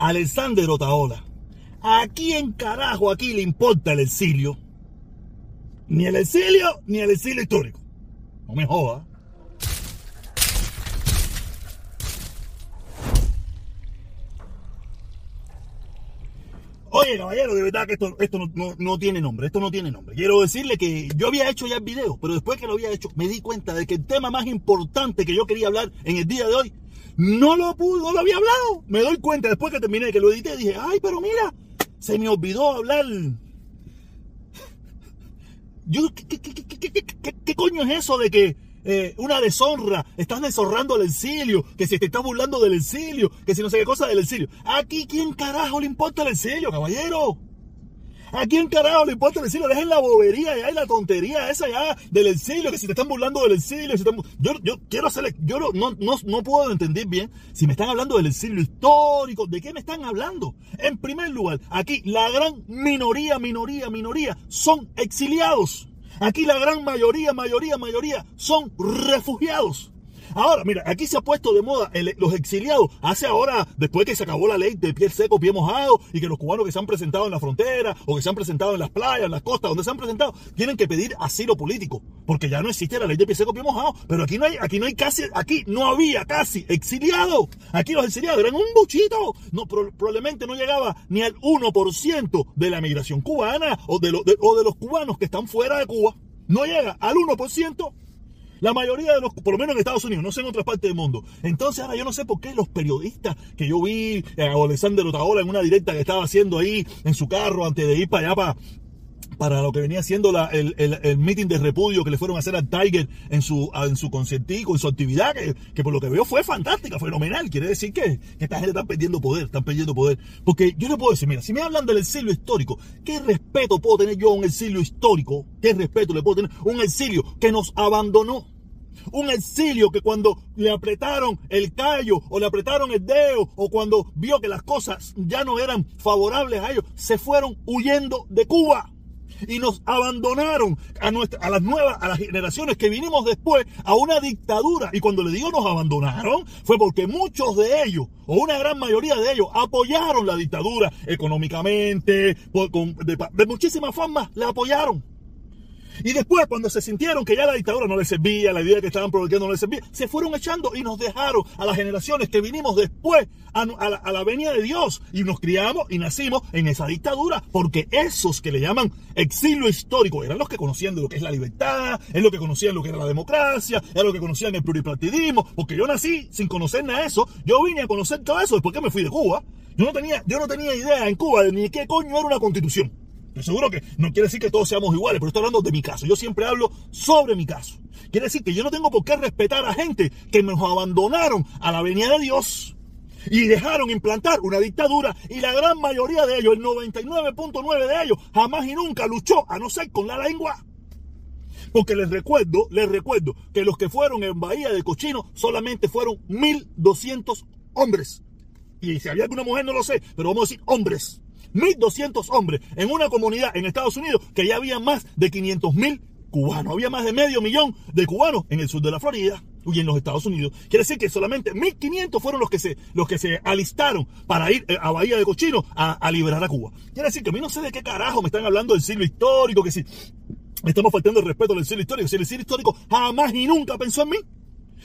Alexander Otaola, ¿a quién carajo aquí le importa el exilio? Ni el exilio, ni el exilio histórico. No me jodas. Oye, caballero, de verdad que esto, esto no, no- no tiene nombre, esto no tiene nombre. Quiero decirle que yo había hecho ya el video, pero después que lo había hecho, me di cuenta de que el tema más importante que yo quería hablar en el día de hoy, no lo pude, no lo había hablado. Me doy cuenta después que terminé, que lo edité, dije, ay, pero mira, se me olvidó hablar. Yo, ¿qué, qué- qué- qué- coño es eso de que eh, una deshonra, estás deshonrando al exilio, que si te estás burlando del exilio, que si no sé qué cosa del exilio? Aquí, ¿quién carajo le importa el exilio, caballero? ¿A quién carajo le importa el exilio? Dejen la bobería y la tontería esa ya del exilio, que si te están burlando del exilio. si están yo, yo quiero hacerle, yo no, no, no puedo entender bien si me están hablando del exilio histórico, ¿de qué me están hablando? En primer lugar, aquí la gran minoría, minoría, minoría son exiliados. Aquí la gran mayoría, mayoría, mayoría son refugiados. Ahora, mira, aquí se ha puesto de moda los exiliados. Hace ahora, después que se acabó la ley de pie seco, pie mojado, y que los cubanos que se han presentado en la frontera, o que se han presentado en las playas, en las costas, donde se han presentado, tienen que pedir asilo político. Porque ya no existe la ley de pie seco, pie mojado. Pero aquí no hay, aquí no hay casi, aquí no había casi exiliados. Aquí los exiliados eran un buchito. No, pro- probablemente no llegaba ni al 1% de la migración cubana, o de, lo- o de los cubanos que están fuera de Cuba. No llega al 1%. La mayoría de los, por lo menos en Estados Unidos, no sé en otras partes del mundo. Entonces ahora yo no sé por qué los periodistas que yo vi eh, Alexander Otaola en una directa que estaba haciendo ahí en su carro antes de ir para allá para para lo que venía siendo la- el, el, el meeting de repudio que le fueron a hacer al Tiger en su, en su conciertico, en su actividad, que, que por lo que veo fue fantástica, fenomenal. Quiere decir que, que esta gente está perdiendo poder, están perdiendo poder. Porque yo le puedo decir, mira, si me hablan del exilio histórico, ¿qué respeto puedo tener yo a un exilio histórico? ¿Qué respeto le puedo tener a un exilio que nos abandonó? Un exilio que cuando le apretaron el callo o le apretaron el dedo o cuando vio que las cosas ya no eran favorables a ellos, se fueron huyendo de Cuba y nos abandonaron a, a las nuevas, a las generaciones que vinimos después a una dictadura. Y cuando le digo nos abandonaron, fue porque muchos de ellos, o una gran mayoría de ellos, apoyaron la dictadura económicamente, por- con- de, de muchísimas formas, la apoyaron. Y después, cuando se sintieron que ya la dictadura no les servía, la idea que estaban provocando no les servía, se fueron echando y nos dejaron a las generaciones que vinimos después a, la, a venida de Dios. Y nos criamos y nacimos en esa dictadura, porque esos que le llaman exilio histórico eran los que conocían de lo que es la libertad, es lo que conocían lo que era la democracia, era lo que conocían el pluripartidismo, porque yo nací sin conocer nada de eso, yo vine a conocer todo eso después que me fui de Cuba. Yo no tenía, yo no tenía idea en Cuba de ni qué coño era una constitución. Estoy seguro que no quiere decir que todos seamos iguales, pero estoy hablando de mi caso. Yo siempre hablo sobre mi caso. Quiere decir que yo no tengo por qué respetar a gente que nos abandonaron a la venida de Dios y dejaron implantar una dictadura y la gran mayoría de ellos, el 99.9 de ellos, jamás y nunca luchó a no ser con la lengua. Porque les recuerdo, les recuerdo que los que fueron en Bahía de Cochino solamente fueron 1.200 hombres. Y si había alguna mujer no lo sé, pero vamos a decir hombres. 1.200 hombres en una comunidad en Estados Unidos que ya había más de 500.000 cubanos. Había más de medio millón de cubanos en el sur de la Florida y en los Estados Unidos. Quiere decir que solamente 1.500 fueron los que se, los que se alistaron para ir eh, a Bahía de Cochino a, liberar a Cuba. Quiere decir que a mí no sé de qué carajo me están hablando del siglo histórico, que si estamos faltando el respeto del siglo histórico, si el siglo histórico jamás y nunca pensó en mí.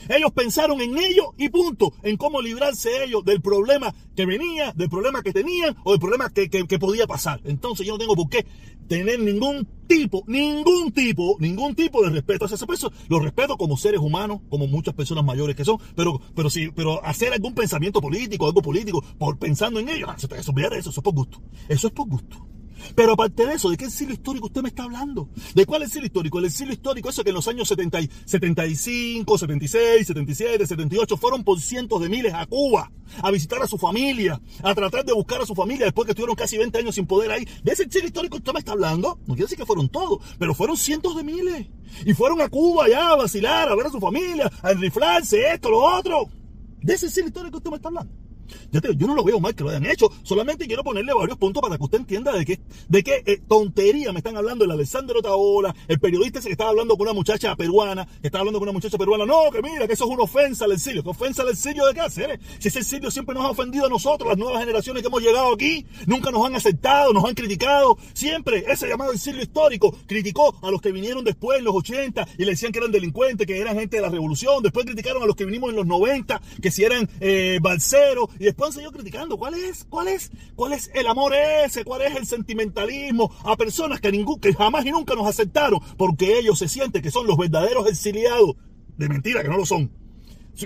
Ellos pensaron en ellos y punto, en cómo librarse ellos del problema que venía, del problema que tenían o del problema que, que- podía pasar. Entonces yo no tengo por qué tener ningún tipo, ningún tipo, ningún tipo de respeto a ese peso. Los respeto como seres humanos, como muchas personas mayores que son, pero, pero sí, pero hacer algún pensamiento político, algo político, por pensando en ellos, ah, eso, eso, eso es por gusto. Eso es por gusto. Pero aparte de eso, ¿de qué exilio histórico usted me está hablando? ¿De cuál exilio histórico? El exilio histórico, eso que en los años 70, y- 75, 76, 77, 78 fueron por cientos de miles a Cuba, a visitar a su familia, a tratar de buscar a su familia después que estuvieron casi 20 años sin poder ahí. ¿De ese exilio histórico usted me está hablando? No quiere decir que fueron todos, pero fueron cientos de miles. Y fueron a Cuba ya a vacilar, a ver a su familia, a enriflarse, esto, lo otro. ¿De ese exilio histórico usted me está hablando? Yo, no lo veo mal que lo hayan hecho, solamente quiero ponerle varios puntos para que usted entienda de qué, de qué eh, tontería me están hablando el Alessandro Taola, el periodista ese que estaba hablando con una muchacha peruana, que estaba hablando con una muchacha peruana, no, que mira, que eso es una ofensa al exilio, ¿qué ofensa al exilio de qué hacer? eh? Si ese exilio siempre nos ha ofendido a nosotros, las nuevas generaciones que hemos llegado aquí, nunca nos han aceptado, nos han criticado, siempre ese llamado exilio histórico criticó a los que vinieron después en los 80 y le decían que eran delincuentes, que eran gente de la revolución, después criticaron a los que vinimos en los 90, que si eran eh, balseros, y después han seguido criticando. ¿Cuál es? ¿Cuál es? ¿Cuál es el amor ese? ¿Cuál es el sentimentalismo a personas que, ningún, que jamás y nunca nos aceptaron porque ellos se sienten que son los verdaderos exiliados? De mentira, que no lo son.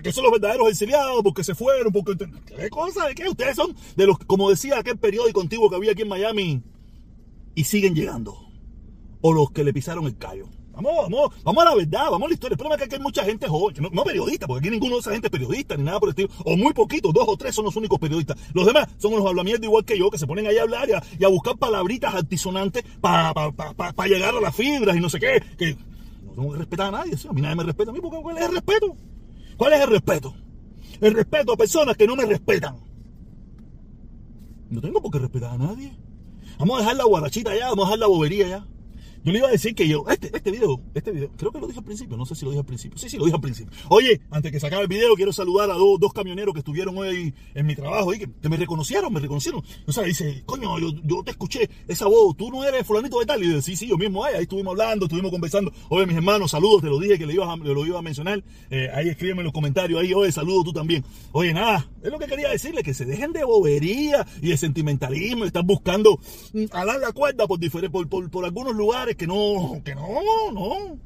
Que son los verdaderos exiliados porque se fueron, porque... ¿Qué cosa? ¿De qué? Ustedes son de los, como decía aquel periódico antiguo que había aquí en Miami, y siguen llegando. O los que le pisaron el callo. Vamos, vamos, vamos a la verdad, vamos a la historia. El problema es que aquí hay mucha gente joven, no, no periodista, porque aquí ninguno de esa gente es periodista ni nada por el estilo. O muy poquitos, dos o tres son los únicos periodistas. Los demás son unos hablamierdas igual que yo, que se ponen ahí a hablar y a, y a buscar palabritas altisonantes para pa, pa, pa, pa llegar a las fibras y no sé qué. Que no tengo que respetar a nadie, ¿sí? a mí nadie me respeta a mí, porque ¿cuál es el respeto? ¿Cuál es el respeto? El respeto a personas que no me respetan. No tengo por qué respetar a nadie. Vamos a dejar la guarachita allá, vamos a dejar la bobería allá. Yo le iba a decir que yo, este, este video, este video, creo que lo dije al principio, no sé si lo dije al principio. Sí, sí, lo dije al principio. Oye, antes que se acabe el video, quiero saludar a dos, dos camioneros que estuvieron hoy en mi trabajo y que, que me reconocieron, me reconocieron. O sea, dice, coño, yo, yo te escuché esa voz, tú no eres fulanito de tal. Y yo, sí, sí, yo mismo, ahí, ahí estuvimos hablando, estuvimos conversando. Oye, mis hermanos, saludos, te lo dije que le ibas a, lo iba a mencionar. Eh, ahí escríbeme en los comentarios, ahí, oye, saludos tú también. Oye, nada, es lo que quería decirles, que se dejen de bobería y de sentimentalismo, están buscando mm, alar la cuerda por, por, por, por algunos lugares que no, que no, no.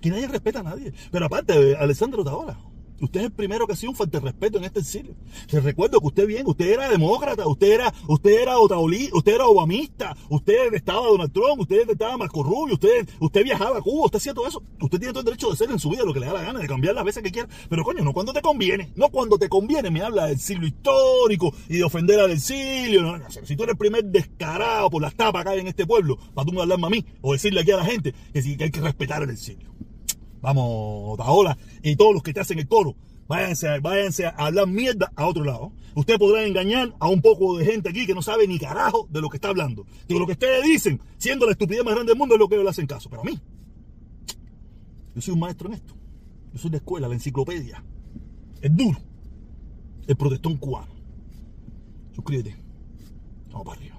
Que nadie respeta a nadie. Pero aparte, Alessandro Taola, usted es el primero que ha sido un fuerte respeto en este exilio. Se recuerdo que usted bien, usted era demócrata, usted era, usted era usted era obamista, usted estaba Donald Trump, usted estaba Marco Rubio, usted, usted viajaba a Cuba, usted hacía todo eso. Usted tiene todo el derecho de hacer en su vida lo que le da la gana, de cambiar las veces que quiera. Pero coño, no cuando te conviene. No cuando te conviene me habla del exilio histórico y de ofender al exilio. No, si tú eres el primer descarado por las tapas hay en este pueblo, para tú no hablarme a mí o decirle aquí a la gente que hay que respetar el exilio. Vamos, Taola, y todos los que te hacen el coro, váyanse, váyanse a hablar mierda a otro lado. Usted podrá engañar a un poco de gente aquí que no sabe ni carajo de lo que está hablando. Que lo que ustedes dicen, siendo la estupidez más grande del mundo, es lo que ellos le hacen caso. Pero a mí, yo soy un maestro en esto. Yo soy la escuela, la enciclopedia. Es duro. El protestón cubano. Suscríbete. Vamos para arriba.